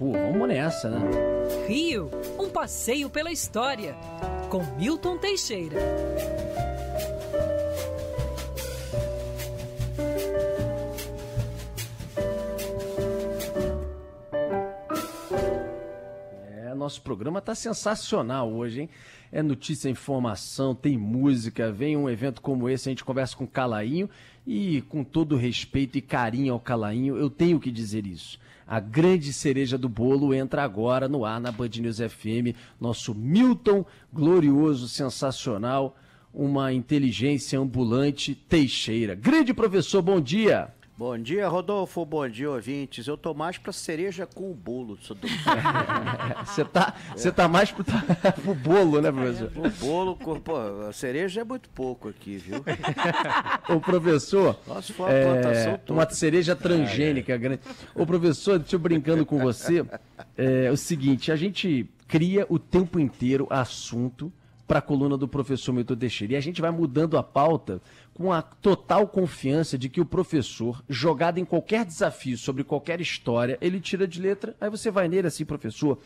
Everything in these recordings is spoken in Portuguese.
pô, vamos nessa, né? Rio, um passeio pela história, com Milton Teixeira. Nosso programa tá sensacional hoje, hein? É notícia, informação, tem música, vem um evento como esse, a gente conversa com o Calainho e com todo respeito e carinho ao Calainho, eu tenho que dizer isso. A grande cereja do bolo entra agora no ar na Band News FM, nosso Milton glorioso, sensacional, uma inteligência ambulante Teixeira. Grande professor, bom dia. Bom dia, Rodolfo. Bom dia, ouvintes. Eu tô mais pra cereja com o bolo. Você tá, você tá mais pro, pro bolo, né, professor? o bolo, pô, a cereja é muito pouco aqui, viu? Ô, professor, Nossa, foi uma plantação é, toda. uma cereja transgênica grande. Ô, professor, deixa eu brincando com você. É o seguinte, a gente cria o tempo inteiro assunto para a coluna do professor Milton Teixeira. E a gente vai mudando a pauta com a total confiança de que o professor, jogado em qualquer desafio sobre qualquer história, ele tira de letra, aí você vai nele assim, professor.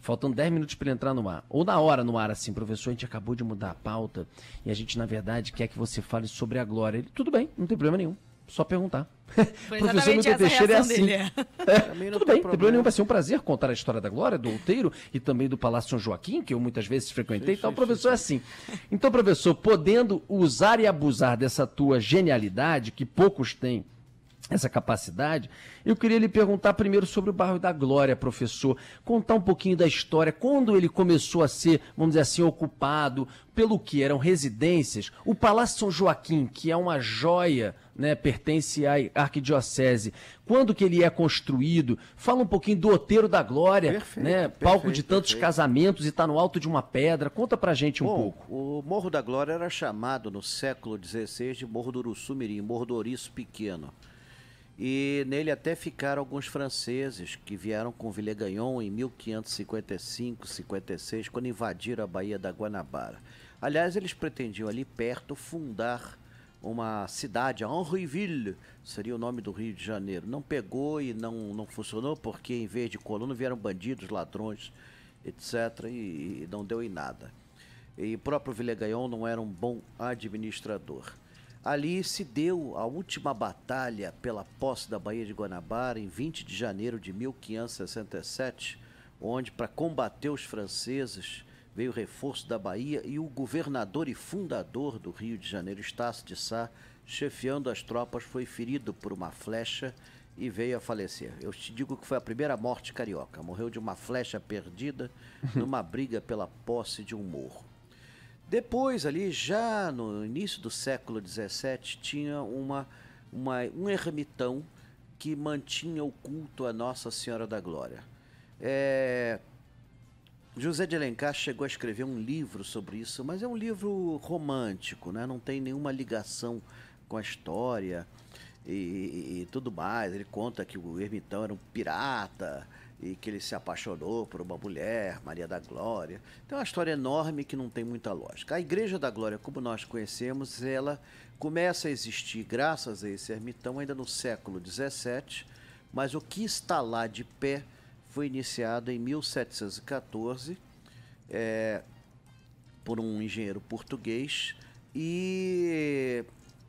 Faltam 10 minutos para ele entrar no ar. Ou na hora no ar, assim, professor, a gente acabou de mudar a pauta e a gente, na verdade, quer que você fale sobre a glória. Ele, tudo bem, não tem problema nenhum. Só perguntar. Foi exatamente essa a reação dele. É, tudo bem, não tem problema. problema nenhum. Vai ser um prazer contar a história da Glória, do Outeiro e também do Palácio São Joaquim, que eu muitas vezes frequentei. então, professor, é assim. Então, professor, podendo usar e abusar dessa tua genialidade, que poucos têm essa capacidade, eu queria lhe perguntar primeiro sobre o bairro da Glória, professor. Contar um pouquinho da história, quando ele começou a ser, vamos dizer assim, ocupado, pelo que eram residências. O Palácio São Joaquim, que é uma joia, né, pertence à arquidiocese. Quando que ele é construído? Fala um pouquinho do Oteiro da Glória, Perfeito, né, palco de tantos perfeito. casamentos e está no alto de uma pedra. Conta pra gente um Bom, pouco. o Morro da Glória era chamado no século XVI de Morro do Uruçumirim, Morro do Ouriço Pequeno. E nele até ficaram alguns franceses que vieram com Villegagnon em 1555, 56, quando invadiram a Baía da Guanabara. Aliás, eles pretendiam ali perto fundar uma cidade, Henriville, seria o nome do Rio de Janeiro. Não pegou e não, não funcionou porque em vez de colono vieram bandidos, ladrões, etc. E, e não deu em nada. E o próprio Villegagnon não era um bom administrador. Ali se deu a última batalha pela posse da Baía de Guanabara em 20 de janeiro de 1567, onde, para combater os franceses, veio o reforço da Bahia e o governador e fundador do Rio de Janeiro, Estácio de Sá, chefiando as tropas, foi ferido por uma flecha e veio a falecer. Eu te digo que foi a primeira morte carioca. Morreu de uma flecha perdida numa briga pela posse de um morro. Depois, ali, já no início do século XVII, tinha uma, uma, um ermitão que mantinha o culto a Nossa Senhora da Glória. É, José de Alencar chegou a escrever um livro sobre isso, mas é um livro romântico, né? não tem nenhuma ligação com a história e, e- e tudo mais. Ele conta que o ermitão era um pirata e que ele se apaixonou por uma mulher, Maria da Glória. Então é uma história enorme que não tem muita lógica. A Igreja da Glória, como nós conhecemos, ela começa a existir graças a esse ermitão ainda no século XVII, mas o que está lá de pé foi iniciado em 1714 é, por um engenheiro português e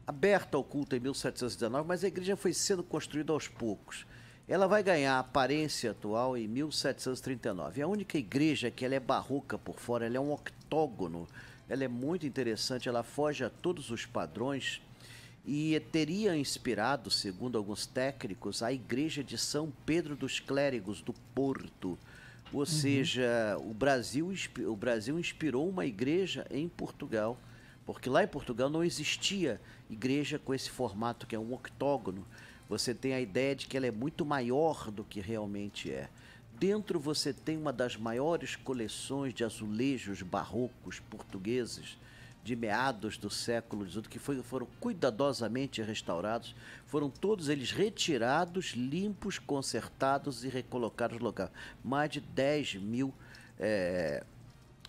aberta ao culto em 1719, mas a igreja foi sendo construída aos poucos. Ela vai ganhar a aparência atual em 1739. É a única igreja que ela é barroca por fora, ela é um octógono, ela é muito interessante, ela foge a todos os padrões e teria inspirado, segundo alguns técnicos, a igreja de São Pedro dos Clérigos do Porto. Ou seja, o Brasil, o Brasil inspirou uma igreja em Portugal, porque lá em Portugal não existia igreja com esse formato que é um octógono. Você tem a ideia de que ela é muito maior do que realmente é. Dentro você tem uma das maiores coleções de azulejos barrocos portugueses de meados do século XVIII, que foi- foram cuidadosamente restaurados, foram todos eles retirados, limpos, consertados e recolocados no local. Mais de 10 mil eh,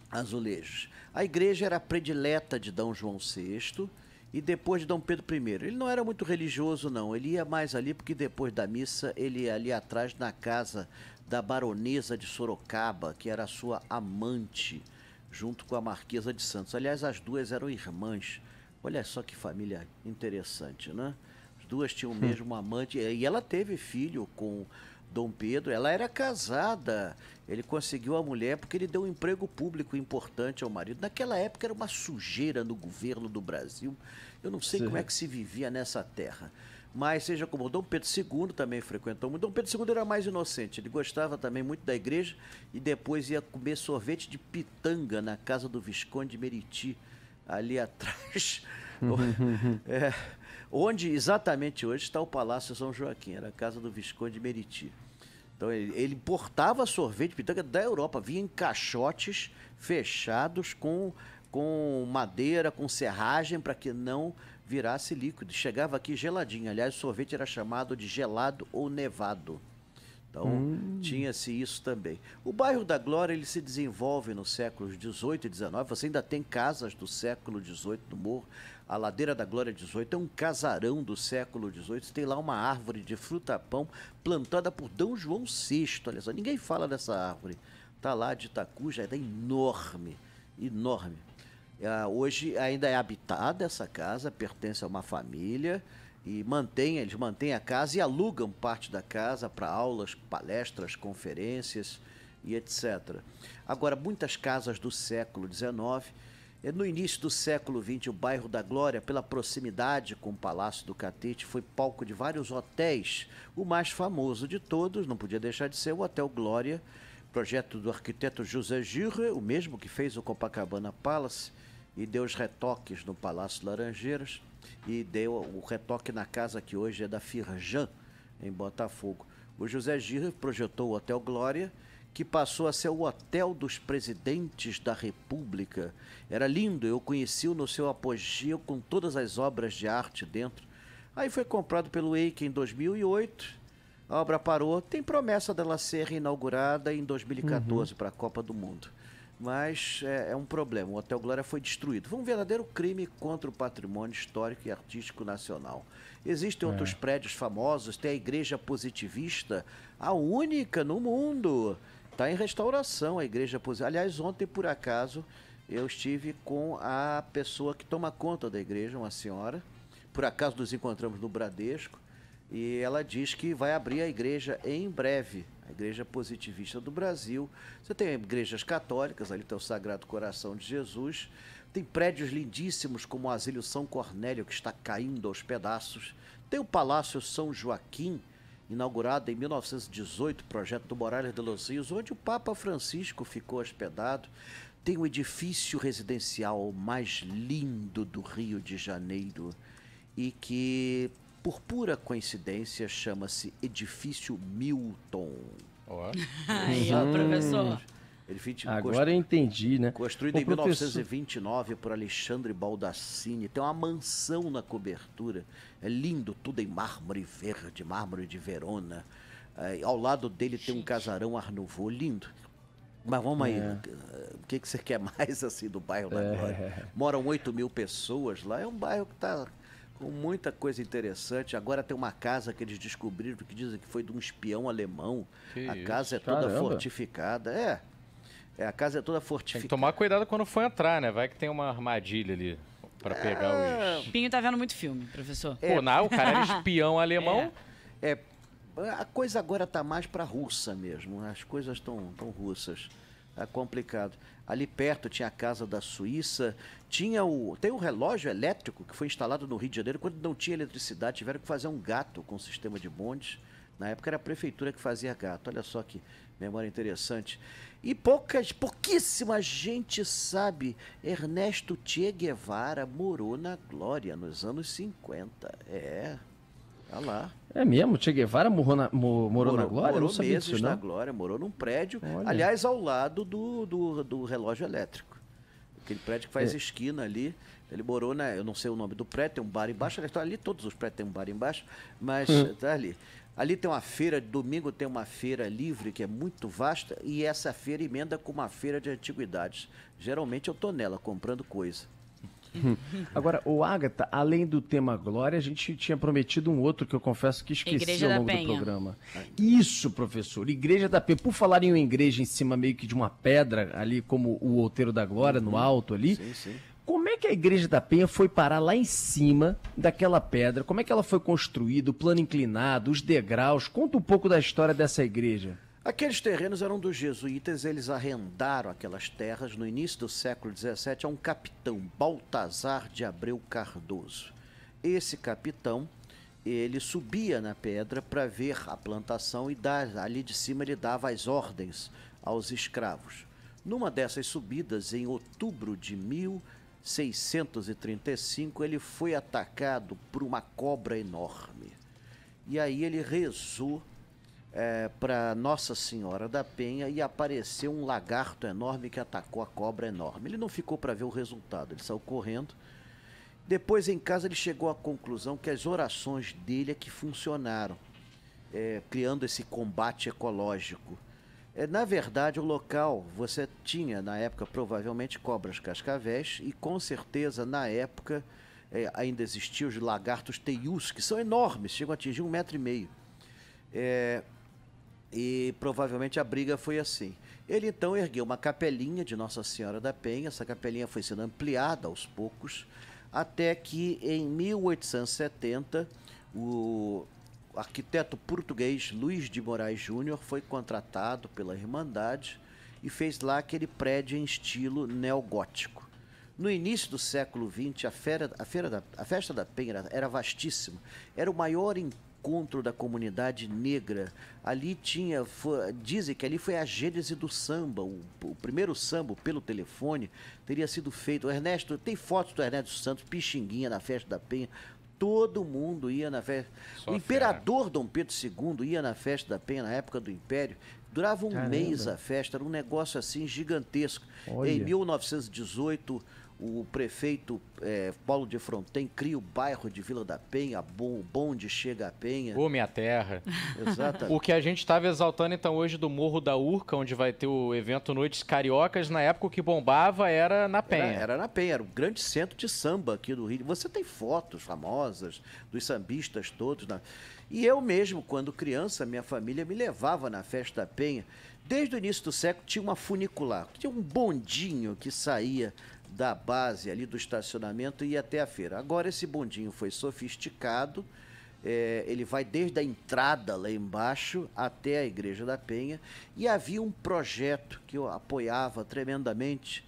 azulejos. A igreja era predileta de Dom João VI e depois de Dom Pedro I. Ele não era muito religioso, não. Ele ia mais ali porque depois da missa ele ia ali atrás na casa da baronesa de Sorocaba, que era sua amante, junto com a marquesa de Santos. Aliás, as duas eram irmãs. Olha só que família interessante, né? As duas tinham o hum. mesmo amante e ela teve filho com Dom Pedro, ela era casada. Ele conseguiu a mulher porque ele deu um emprego público importante ao marido. Naquela época era uma sujeira no governo do Brasil. Eu não sei Sim. como é que se vivia nessa terra. Mas seja como Dom Pedro II também frequentou muito. Dom Pedro II era mais inocente. Ele gostava também muito da igreja e depois ia comer sorvete de pitanga na casa do Visconde de Meriti, ali atrás. é, onde exatamente hoje está o Palácio São Joaquim, era a casa do Visconde de Meriti. Então ele, ele importava sorvete pitanga da Europa, vinha em caixotes fechados com, com madeira, com serragem, para que não virasse líquido. Chegava aqui geladinho. Aliás, o sorvete era chamado de gelado ou nevado. Então, hum. tinha-se isso também. O bairro da Glória ele se desenvolve nos séculos 18 e 19. Você ainda tem casas do século 18 no morro. A Ladeira da Glória 18 é um casarão do século 18. Você tem lá uma árvore de fruta-pão plantada por D. João VI. Olha só, ninguém fala dessa árvore. Está lá de Itacuja, é enorme, enorme. É, hoje ainda é habitada essa casa, pertence a uma família e mantém, eles mantêm a casa e alugam parte da casa para aulas, palestras, conferências e etc. Agora, muitas casas do século XIX, é, no início do século XX, o bairro da Glória, pela proximidade com o Palácio do Catete, foi palco de vários hotéis. O mais famoso de todos, não podia deixar de ser o Hotel Glória, projeto do arquiteto José Gire, o mesmo que fez o Copacabana Palace, e deu os retoques no Palácio Laranjeiras e deu o retoque na casa que hoje é da Firjan, em Botafogo. O José Girre projetou o Hotel Glória, que passou a ser o hotel dos presidentes da República. Era lindo, eu conheci-o no seu apogeu com todas as obras de arte dentro. Aí foi comprado pelo Eike em 2008. A obra parou. Tem promessa dela ser inaugurada em 2014 uhum. para a Copa do Mundo mas é, é, um problema. O Hotel Glória foi destruído. Foi um verdadeiro crime contra o patrimônio histórico e artístico nacional. Existem é. outros prédios famosos, tem a Igreja Positivista, a única no mundo. Está em restauração a Igreja Positivista. Aliás, ontem, por acaso, eu estive com a pessoa que toma conta da igreja, uma senhora. Por acaso nos encontramos no Bradesco. E ela diz que vai abrir a igreja em breve a Igreja Positivista do Brasil. Você tem igrejas católicas, ali tem o Sagrado Coração de Jesus. Tem prédios lindíssimos como o Asílio São Cornélio, que está caindo aos pedaços. Tem o Palácio São Joaquim, inaugurado em 1918, projeto do Morales de los Rios, onde o Papa Francisco ficou hospedado. Tem o edifício residencial mais lindo do Rio de Janeiro e que por pura coincidência, chama-se Edifício Milton. Ó. Aí, ó, professor. Edifício Agora eu entendi, né? Construído Ô, em professor... 1929 por Alexandre Baldassini. Tem uma mansão na cobertura. É lindo, tudo em mármore verde, mármore de Verona. É, ao lado dele tem um casarão Art lindo. Mas vamos aí, é. o que, que você quer mais assim do bairro da é. Glória? Moram 8 mil pessoas lá, é um bairro que está com muita coisa interessante. Agora tem uma casa que eles descobriram que dizem que foi de um espião alemão. Que a casa é toda Caramba. fortificada. É. É, a casa é toda fortificada. Tem que tomar cuidado quando for entrar, né? Vai que tem uma armadilha ali para pegar é... os. Pinho tá vendo muito filme, professor. É... Pô, não, o cara era espião alemão. É. é. A coisa agora tá mais para russa mesmo. As coisas estão tão russas. É complicado. Ali perto tinha a casa da Suíça, tinha o tem o relógio elétrico que foi instalado no Rio de Janeiro quando não tinha eletricidade, tiveram que fazer um gato com o sistema de bondes. Na época era a prefeitura que fazia gato. Olha só que memória interessante. E poucas, pouquíssima gente sabe. Ernesto Che Guevara morou na Glória nos anos 50. É. Olha lá. É mesmo? Che Guevara morou na, morou, morou na Glória? Morou meses disso, na Glória, morou num prédio, Olha. aliás, ao lado do, do, do, relógio elétrico. Aquele prédio que faz é. esquina ali. Ele morou na. Eu não sei o nome do prédio, tem um bar embaixo. Está ali, todos os prédios têm um bar embaixo, mas hum. tá ali. Ali tem uma feira, domingo tem uma feira livre que é muito vasta e essa feira emenda com uma feira de antiguidades. Geralmente eu tô nela comprando coisa. Agora, o Agatha, além do tema Glória, a gente tinha prometido um outro que eu confesso que esqueci Igreja ao da longo do programa. Isso, professor, Igreja da Penha. Por falar em uma igreja em cima meio que de uma pedra, ali como o Outeiro da Glória, no alto ali, Sim, sim. como é que a Igreja da Penha foi parar lá em cima daquela pedra? Como é que ela foi construída, o plano inclinado, os degraus? Conta um pouco da história dessa igreja. Aqueles terrenos eram dos jesuítas, eles arrendaram aquelas terras no início do século XVII a um capitão, Baltazar de Abreu Cardoso. Esse capitão, ele subia na pedra para ver a plantação e dar, ali de cima ele dava as ordens aos escravos. Numa dessas subidas, em outubro de 1635, ele foi atacado por uma cobra enorme. E aí ele rezou para Nossa Senhora da Penha e apareceu um lagarto enorme que atacou a cobra enorme. Ele não ficou para ver o resultado, ele saiu correndo. Depois, em casa, ele chegou à conclusão que as orações dele é que funcionaram, é, criando esse combate ecológico. É, na verdade, o local, você tinha na época provavelmente cobras cascavéis e com certeza na época é, ainda existiam os lagartos teius, que são enormes, chegam a atingir um metro e meio. É, e provavelmente a briga foi assim. Ele então ergueu uma capelinha de Nossa Senhora da Penha, essa capelinha foi sendo ampliada aos poucos, até que em 1870 o arquiteto português Luiz de Moraes Júnior foi contratado pela Irmandade e fez lá aquele prédio em estilo neogótico. No início do século XX, a, feira, a, feira da, a festa da Penha era, era vastíssima. Era o maior encontro da comunidade negra. Ali tinha, foi, dizem que ali foi a gênese do samba. O, o primeiro samba pelo telefone teria sido feito. O Ernesto, tem fotos do Ernesto Santos, Pixinguinha na festa da Penha. Todo mundo ia na festa. Só o imperador Dom Pedro II ia na festa da Penha na época do Império. Durava um Caramba. mês a festa, era um negócio assim gigantesco. Olha. Em 1918, o prefeito eh, Paulo de Fronten cria o bairro de Vila da Penha, bom, o bonde chega a Penha. Ô, minha terra. Exatamente. O que a gente estava exaltando então hoje do Morro da Urca, onde vai ter o evento Noites Cariocas, na época o que bombava era na Penha. Era, era na Penha, era um grande centro de samba aqui do Rio. Você tem fotos famosas dos sambistas todos. Na... E eu mesmo, quando criança, minha família me levava na festa da Penha. Desde o início do século tinha uma funicular, tinha um bondinho que saía da base ali do estacionamento e até a feira. Agora esse bondinho foi sofisticado, é, ele vai desde a entrada lá embaixo até a Igreja da Penha e havia um projeto que eu apoiava tremendamente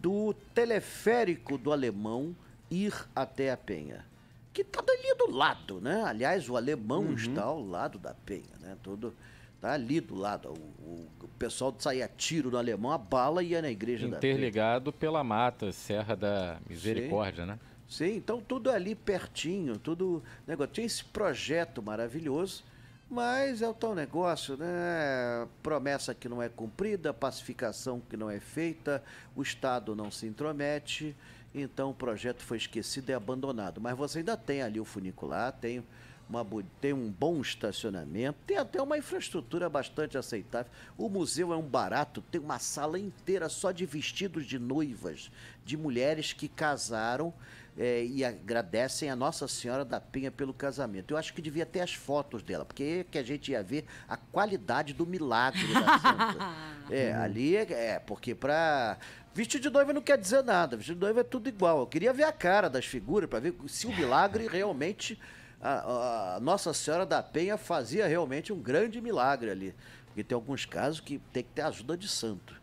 do teleférico do alemão ir até a Penha. Que está ali do lado, né? Aliás, o alemão está ao lado da Penha, né? Todo, tá ali do lado. O, o- pessoal saía tiro no alemão, a bala ia na igreja da. Interligado pela mata, Serra da Misericórdia, né? Sim, então tudo ali pertinho, tudo. Negócio. Tinha esse projeto maravilhoso, mas é o tal negócio, né? Promessa que não é cumprida, pacificação que não é feita, o Estado não se intromete, então o projeto foi esquecido e abandonado. Mas você ainda tem ali o funicular, tem. Uma, tem um bom estacionamento, tem até uma infraestrutura bastante aceitável. O museu é um barato, tem uma sala inteira só de vestidos de noivas, de mulheres que casaram eh, e agradecem a Nossa Senhora da Penha pelo casamento. Eu acho que devia ter as fotos dela, porque é que a gente ia ver a qualidade do milagre da santa. É, ali é, é porque para Vestido de noiva não quer dizer nada, vestido de noiva é tudo igual. Eu queria ver a cara das figuras para ver se o milagre realmente a, a Nossa Senhora da Penha fazia realmente um grande milagre ali. Porque tem alguns casos que tem que ter ajuda de santo.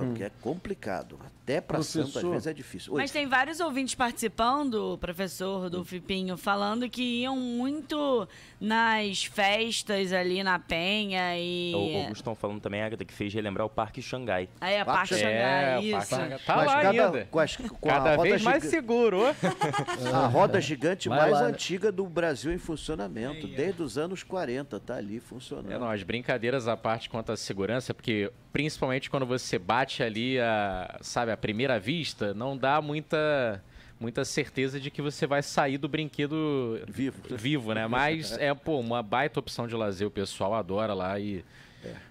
Pô, porque é complicado. Até para santo, às Professor. vezes, é difícil. Oi. Mas tem vários ouvintes participando, professor do Fipinho, falando que iam muito nas festas ali na Penha e. O Augusto estão falando também, Agatha, que fez relembrar o Parque Xangai. Aí a Parque Parque É, Xangai, o isso. Parque- Tá Mas lá cada, ainda. Com, as, com a Cada roda vez mais seguro. ó. A roda gigante Vai mais lá, né? antiga do Brasil em funcionamento, desde os anos 40, tá ali funcionando. É, não, as brincadeiras à parte quanto à segurança, porque principalmente quando você bate ali a, sabe, a primeira vista, não dá muita muita certeza de que você vai sair do brinquedo Vivo. vivo, né? Mas é, pô, uma baita opção de lazer, o pessoal adora lá e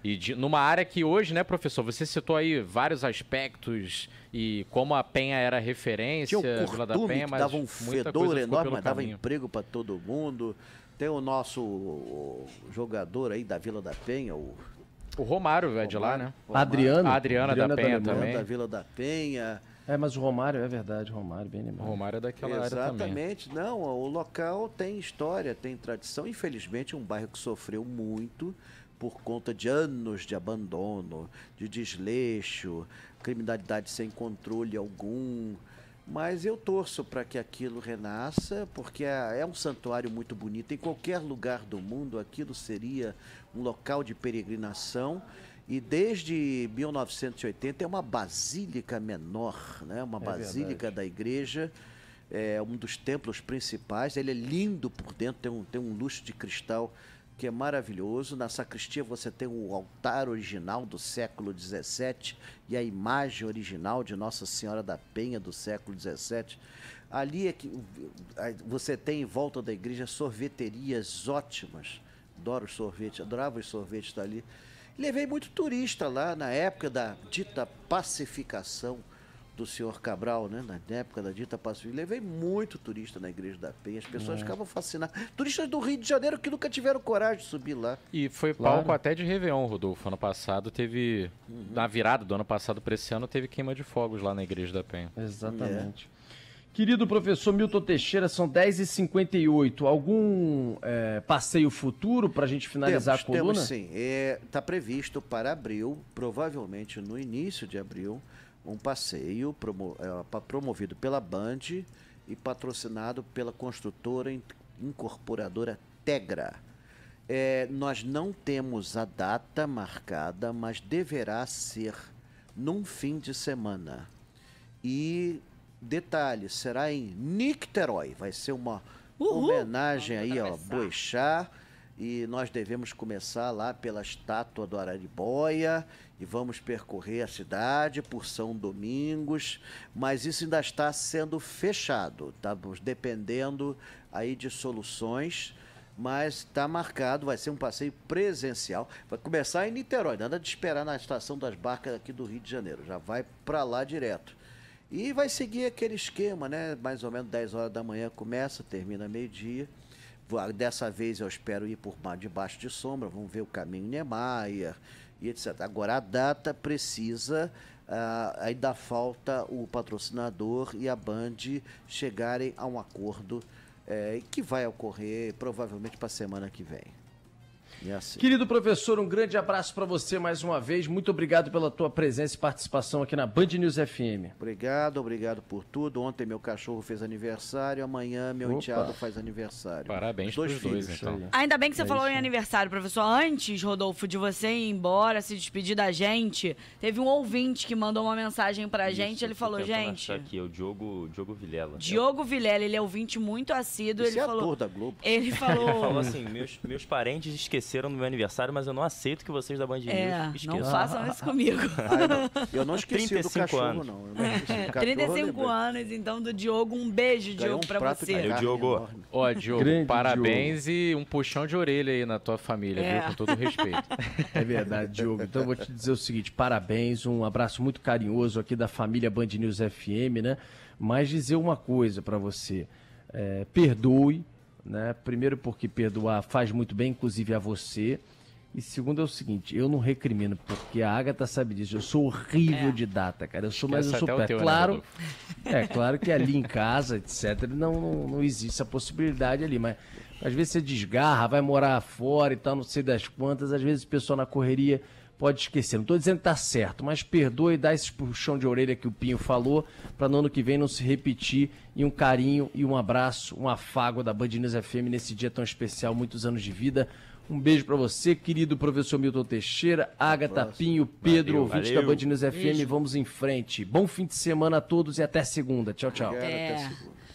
E de- numa área que hoje, né, professor, você citou aí vários aspectos e como a Penha era referência, Tinha o Vila da Penha, mas dava um fedor enorme, mas dava caminho. emprego para todo mundo. Tem o nosso jogador aí da Vila da Penha, o O Romário é de lá, né? Romário, Adriano. A Adriana da Penha Alemanha. também. da Vila da Penha. É, mas o Romário, é verdade, Romário, bem O lembrado. Romário é daquela área também. Exatamente. Não, o local tem história, tem tradição. Infelizmente, é um bairro que sofreu muito por conta de anos de abandono, de desleixo, criminalidade sem controle algum. Mas eu torço para que aquilo renasça, porque é é um santuário muito bonito. Em qualquer lugar do mundo, aquilo seria um local de peregrinação. E desde 1980 é uma basílica menor, né? uma basílica da igreja, é um dos templos principais. Ele é lindo por dentro, tem um, tem um luxo de cristal que é maravilhoso. Na sacristia você tem o altar original do século XVII e a imagem original de Nossa Senhora da Penha do século XVII. Ali é que você tem em volta da igreja sorveterias ótimas. Adoro sorvete, adorava os sorvetes dali. Levei muito turista lá na época da dita pacificação do senhor Cabral, né? Na época da dita pacificação. Levei muito turista na igreja da Penha. As pessoas ficavam fascinadas. Turistas do Rio de Janeiro que nunca tiveram coragem de subir lá. E foi Claro. palco até de Réveillon, Rodolfo. Ano passado teve. Na virada do ano passado para esse ano, teve queima de fogos lá na Igreja da Penha. Exatamente. Querido professor Milton Teixeira, são 10h58. Algum é, passeio futuro para a gente finalizar temos, a coluna? Temos sim. Está previsto para abril, provavelmente no início de abril, um passeio promo- pa- promovido pela Band e patrocinado pela construtora in- incorporadora Tegra. Eh, nós não temos a data marcada, mas deverá ser num fim de semana. E detalhe, será em Nicterói. Vai ser uma Uhul. homenagem Vamos aí ao atravessar. Boixá. E nós devemos começar lá pela estátua do Araribóia e vamos percorrer a cidade por São Domingos, mas isso ainda está sendo fechado. Estamos dependendo aí de soluções, mas está marcado, vai ser um passeio presencial. Vai começar em Niterói, nada de esperar na estação das barcas aqui do Rio de Janeiro, já vai para lá direto. E vai seguir aquele esquema, né? Mais ou menos 10 horas da manhã começa, termina meio-dia. Dessa vez eu espero ir por mar debaixo de sombra, vamos ver o caminho Niemeyer e etc. Agora a data precisa, ah, ainda falta o patrocinador e a Band chegarem a um acordo eh, que vai ocorrer provavelmente para a semana que vem. E assim. Querido professor, um grande abraço para você mais uma vez. Muito obrigado pela tua presença e participação aqui na Band News FM. Obrigado, obrigado por tudo. Ontem meu cachorro fez aniversário, amanhã meu Opa. enteado faz aniversário. Parabéns dois pros dois, filhos. então. Ainda bem que você É falou isso. em aniversário, professor. Antes, Rodolfo, de você ir embora, se despedir da gente, teve um ouvinte que mandou uma mensagem pra gente. Isso, Ele tô falou, gente, aqui, é o Diogo, Diogo Vilela. Diogo Vilela, ele é ouvinte muito assíduo. Esse Ele é falou. ator da Globo. Ele Ele falou. falou assim, meus, meus parentes esqueceram do meu aniversário, mas eu não aceito que vocês da Band News É, esqueçam. não façam isso comigo. Ah, eu, não, eu não esqueci do 35 cachorro, anos. não. Eu não esqueci do cachorro, eu 35 lembrei. anos, então, do Diogo. Um beijo, Ganhou Diogo, um pra você. Valeu, Diogo. Ó, Diogo, Grande parabéns e um puxão de orelha aí na tua família, É. viu? Com todo respeito. É verdade, Diogo. Então eu vou te dizer o seguinte: parabéns, um abraço muito carinhoso aqui da família Band News FM, né? Mas dizer uma coisa para você: é, perdoe, né? Primeiro, porque perdoar faz muito bem, inclusive a você. E segundo é o seguinte, eu não recrimino, porque a Agatha sabe disso. Eu sou horrível É. de data, cara. Eu sou, mas eu sou pé. teu, né, Claro, é claro que ali em casa, etc., não, não, não existe essa possibilidade ali, mas às vezes você desgarra, vai morar fora e tal, não sei das quantas, às vezes o pessoal na correria pode esquecer. Não estou dizendo que tá certo, mas perdoe e dá esse puxão de orelha que o Pinho falou, para no ano que vem não se repetir. E um carinho e um abraço, um afago da Band News FM nesse dia tão especial, muitos anos de vida. Um beijo para você, querido professor Milton Teixeira, Agatha Pinho, Pedro, Valeu, ouvinte valeu. da Band News FM. Vamos em frente. Bom fim de semana a todos e até segunda. Tchau, tchau. Obrigado, até É. segunda.